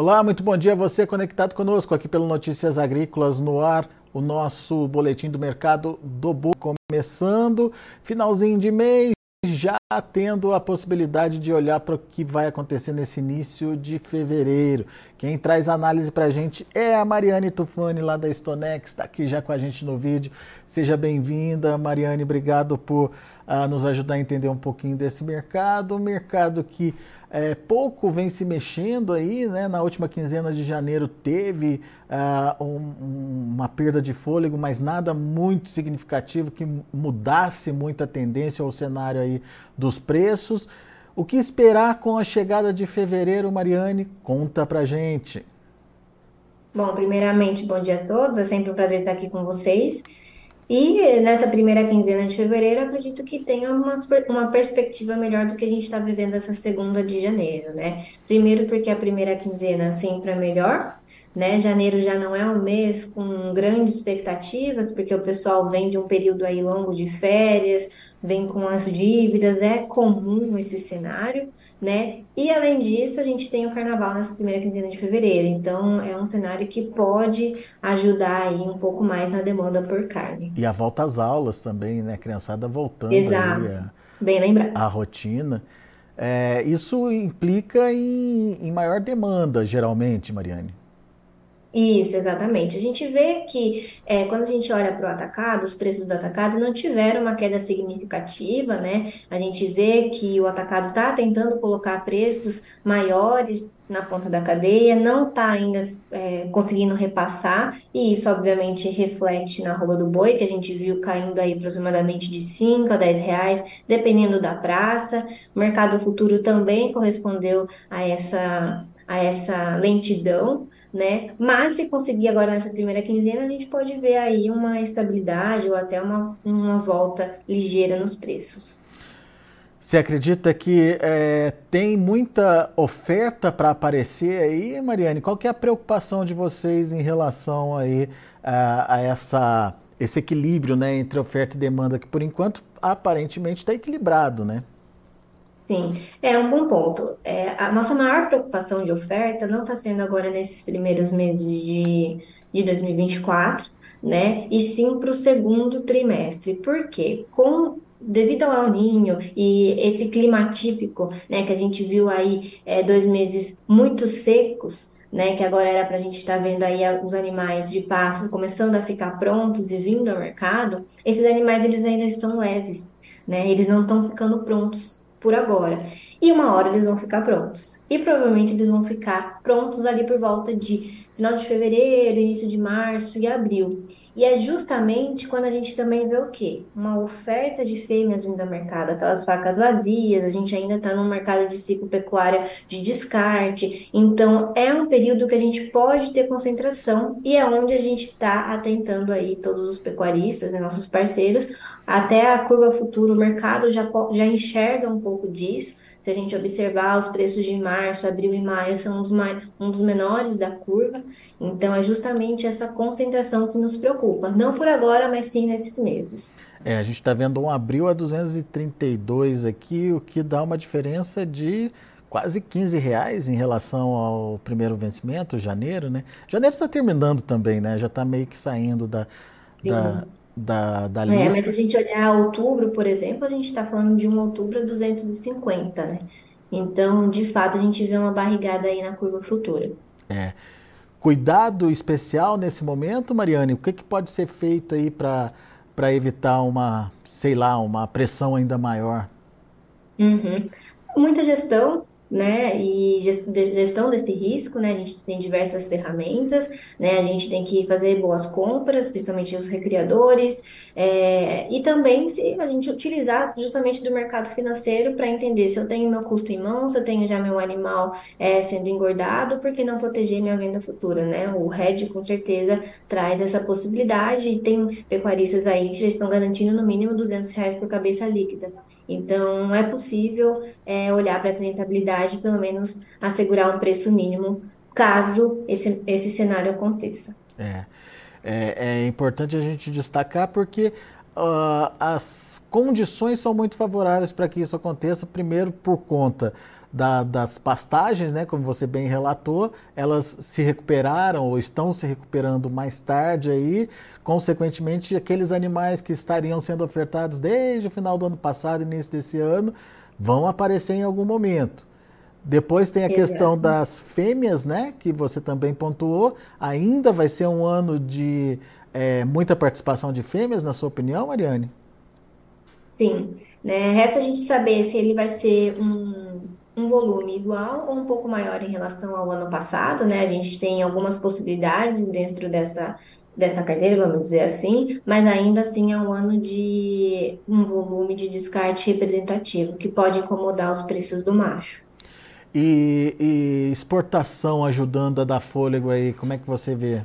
Olá, muito bom dia a você conectado conosco aqui pelo Notícias Agrícolas no ar, o nosso boletim do mercado do boi começando, finalzinho de mês, já tendo a possibilidade de olhar para o que vai acontecer nesse início de fevereiro. Quem traz análise para a gente é a Mariane Tufani, lá da Stonex, está aqui já com a gente no vídeo. Seja bem-vinda, Mariane, obrigado por uh, nos ajudar a entender um pouquinho desse mercado. Um mercado que é, pouco vem se mexendo aí, né? Na última quinzena de janeiro teve uh, um, uma perda de fôlego, mas nada muito significativo que mudasse muito a tendência ou o cenário aí dos preços. O que esperar com a chegada de fevereiro, Mariane? Conta pra gente. Bom, primeiramente, bom dia a todos. É sempre um prazer estar aqui com vocês. E nessa primeira quinzena de fevereiro, acredito que tenha uma, uma perspectiva melhor do que a gente está vivendo essa segunda de janeiro, né? Primeiro, porque a primeira quinzena sempre é melhor, né? Janeiro já não é um mês com grandes expectativas, porque o pessoal vem de um período aí longo de férias, vem com as dívidas, é comum esse cenário né? E além disso, a gente tem o carnaval nessa primeira quinzena de fevereiro, então é um cenário que pode ajudar aí um pouco mais na demanda por carne. E a volta às aulas também, né? Criançada voltando Exato. a, Bem lembrado. a rotina. É, isso implica em, em maior demanda, geralmente, Mariane. Isso, exatamente. A gente vê que é, quando a gente olha para o atacado, os preços do atacado não tiveram uma queda significativa, né? A gente vê que o atacado está tentando colocar preços maiores na ponta da cadeia, não está ainda é, conseguindo repassar, e isso obviamente reflete na arroba do boi, que a gente viu caindo aí aproximadamente de 5 a 10 reais, dependendo da praça. O mercado futuro também correspondeu a essa a essa lentidão, né? Mas se conseguir agora nessa primeira quinzena, a gente pode ver aí uma estabilidade ou até uma, uma volta ligeira nos preços. Você acredita que é, tem muita oferta para aparecer aí, Mariane? Qual que é a preocupação de vocês em relação aí a, a essa, esse equilíbrio né, entre oferta e demanda, que por enquanto aparentemente está equilibrado, né? Sim, é um bom ponto. É, a nossa maior preocupação de oferta não está sendo agora nesses primeiros meses de, de 2024, né? E sim para o segundo trimestre. Por quê? Com devido ao Ninho e esse clima típico, né, que a gente viu aí é, dois meses muito secos, né, que agora era para a gente estar tá vendo aí os animais de pasto começando a ficar prontos e vindo ao mercado, esses animais eles ainda estão leves, né, eles não estão ficando prontos por agora. E uma hora eles vão ficar prontos. E provavelmente eles vão ficar prontos ali por volta de final de fevereiro, início de março e abril. E é justamente quando a gente também vê o quê? Uma oferta de fêmeas vindo ao mercado, aquelas facas vazias, a gente ainda está num mercado de ciclo pecuário de descarte. Então, é um período que a gente pode ter concentração e é onde a gente está atentando aí todos os pecuaristas, né, nossos parceiros, até a curva futuro, o mercado já, já enxerga um pouco disso. Se a gente observar, os preços de março, abril e maio são os mais, um dos menores da curva. Então, é justamente essa concentração que nos preocupa. Não por agora, mas sim nesses meses. É, a gente está vendo um abril a 232 aqui, o que dá uma diferença de quase 15 reais em relação ao primeiro vencimento, janeiro, né? Janeiro está terminando também, né? Já está meio que saindo da, da, da, da lista. É, mas se a gente olhar outubro, por exemplo, a gente está falando de um outubro a 250, né? Então, de fato, a gente vê uma barrigada aí na curva futura. É. Cuidado especial nesse momento, Mariane? O que, que pode ser feito aí para evitar uma, sei lá, uma pressão ainda maior? Uhum. Muita gestão, né, e gestão desse risco, né, a gente tem diversas ferramentas, né, a gente tem que fazer boas compras, principalmente os recriadores, é, e também se a gente utilizar justamente do mercado financeiro para entender se eu tenho meu custo em mão, se eu tenho já meu animal é, sendo engordado, por que não proteger minha venda futura, né, o RED com certeza traz essa possibilidade, e tem pecuaristas aí que já estão garantindo no mínimo 200 reais por cabeça líquida, então, é possível é, olhar para essa rentabilidade, pelo menos assegurar um preço mínimo, caso esse, esse cenário aconteça. É, é, é importante a gente destacar porque uh, as condições são muito favoráveis para que isso aconteça, primeiro por conta da, das pastagens, né, como você bem relatou, elas se recuperaram ou estão se recuperando mais tarde aí, consequentemente aqueles animais que estariam sendo ofertados desde o final do ano passado, início desse ano, vão aparecer em algum momento. Depois tem a Exato. questão das fêmeas, né, que você também pontuou. Ainda vai ser um ano de é, muita participação de fêmeas, na sua opinião, Mariane? Sim, né? Resta a gente saber se ele vai ser um, um volume igual ou um pouco maior em relação ao ano passado, né? A gente tem algumas possibilidades dentro dessa, dessa carteira, vamos dizer assim, mas ainda assim é um ano de um volume de descarte representativo, que pode incomodar os preços do macho. E, e exportação ajudando a dar fôlego aí, como é que você vê?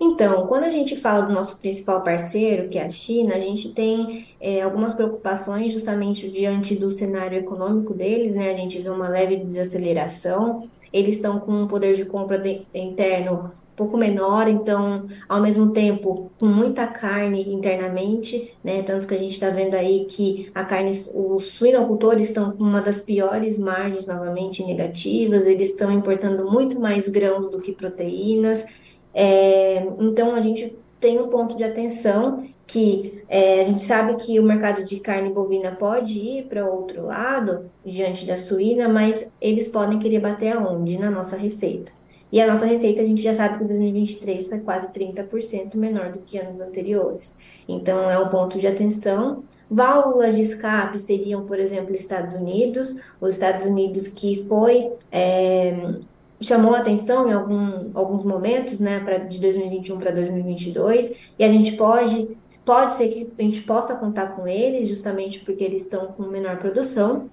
Então, quando a gente fala do nosso principal parceiro, que é a China, a gente tem é, algumas preocupações justamente diante do cenário econômico deles, né? A gente vê uma leve desaceleração, eles estão com um poder de compra de, interno pouco menor, então, ao mesmo tempo, com muita carne internamente, né? Tanto que a gente está vendo aí que a carne, os suinocultores estão com uma das piores margens novamente negativas, eles estão importando muito mais grãos do que proteínas. É, então, a gente tem um ponto de atenção que é, a gente sabe que o mercado de carne bovina pode ir para outro lado, diante da suína, mas eles podem querer bater aonde? Na nossa receita. E a nossa receita, a gente já sabe que 2023 foi quase 30% menor do que anos anteriores. Então, é um ponto de atenção. Válvulas de escape seriam, por exemplo, Estados Unidos. Os Estados Unidos que foi é, chamou atenção em algum, alguns momentos, né, pra, de 2021 para 2022, e a gente pode, pode ser que a gente possa contar com eles, justamente porque eles estão com menor produção,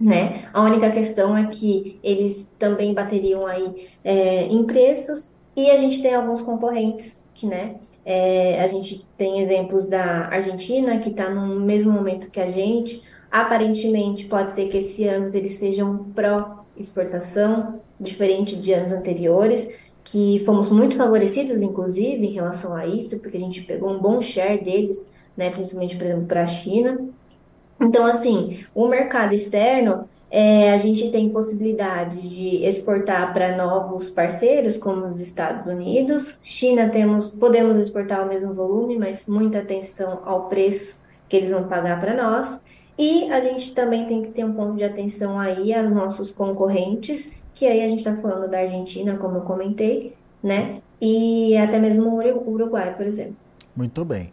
né? A única questão é que eles também bateriam aí é, em preços, e a gente tem alguns concorrentes que, né, é, a gente tem exemplos da Argentina, que está no mesmo momento que a gente, aparentemente pode ser que esse ano eles sejam pró-exportação, diferente de anos anteriores, que fomos muito favorecidos, inclusive, em relação a isso, porque a gente pegou um bom share deles, né, principalmente, por exemplo, para a China. Então, assim, o mercado externo, é, a gente tem possibilidade de exportar para novos parceiros, como os Estados Unidos. China, temos, podemos exportar o mesmo volume, mas muita atenção ao preço que eles vão pagar para nós. E a gente também tem que ter um ponto de atenção aí aos nossos concorrentes, que aí a gente está falando da Argentina, como eu comentei, né? E até mesmo o Uruguai, por exemplo. Muito bem.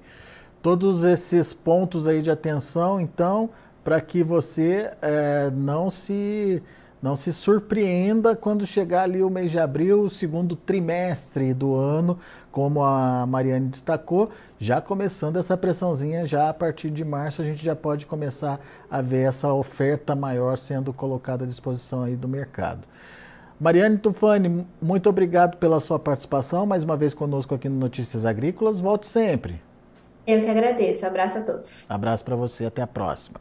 Todos esses pontos aí de atenção, então, para que você é, não se não se surpreenda quando chegar ali o mês de abril, o segundo trimestre do ano, como a Mariane destacou, já começando essa pressãozinha, já a partir de março a gente já pode começar a ver essa oferta maior sendo colocada à disposição aí do mercado. Mariane Tufani, muito obrigado pela sua participação, mais uma vez conosco aqui no Notícias Agrícolas. Volte sempre. Eu que agradeço. Abraço a todos. Abraço para você. Até a próxima.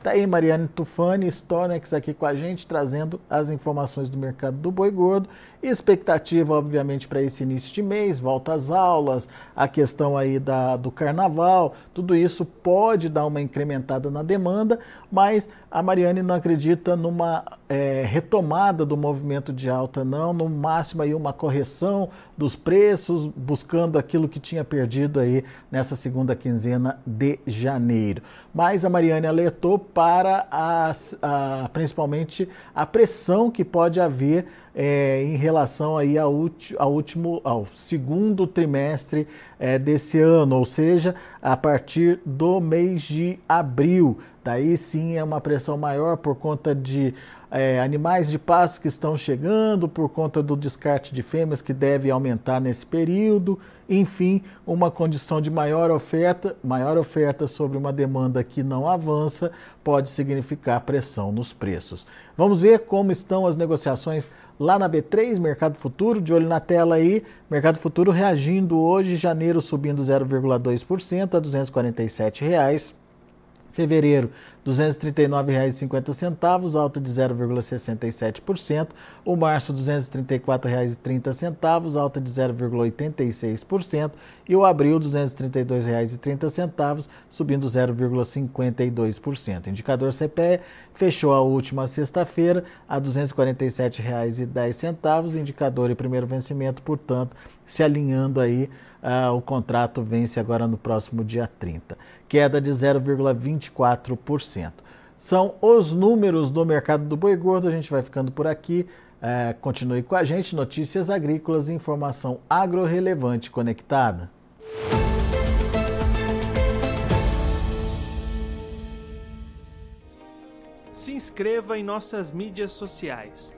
Tá aí Mariane Tufani, Stonex aqui com a gente, trazendo as informações do mercado do boi gordo. Expectativa, obviamente, para esse início de mês, volta às aulas, a questão aí da, do carnaval, tudo isso pode dar uma incrementada na demanda, mas a Mariane não acredita numa é, retomada do movimento de alta, não, no máximo aí uma correção dos preços, buscando aquilo que tinha perdido aí nessa segunda quinzena de janeiro. Mas a Mariane alertou para a, a, principalmente a pressão que pode haver é, em relação aí ao, ao, último, ao segundo trimestre é, desse ano, ou seja, a partir do mês de abril. Daí sim é uma pressão maior por conta de é, animais de pasto que estão chegando, por conta do descarte de fêmeas que deve aumentar nesse período. Enfim, uma condição de maior oferta, maior oferta sobre uma demanda que não avança, pode significar pressão nos preços. Vamos ver como estão as negociações lá na B3, Mercado Futuro, de olho na tela aí, Mercado Futuro reagindo hoje, janeiro subindo 0,2% a 247 reais. Fevereiro, R$ 239,50, alta de 0,67%. O março, R$ 234,30, alta de 0,86%. E o abril, R$ 232,30, subindo 0,52%. Indicador CPE fechou a última sexta-feira a R$ 247,10. Indicador e primeiro vencimento, portanto, se alinhando aí ah, o contrato vence agora no próximo dia 30, queda de 0,24%. São os números do mercado do boi gordo. A gente vai ficando por aqui. É, continue com a gente. Notícias agrícolas, informação agro-relevante conectada. Se inscreva em nossas mídias sociais.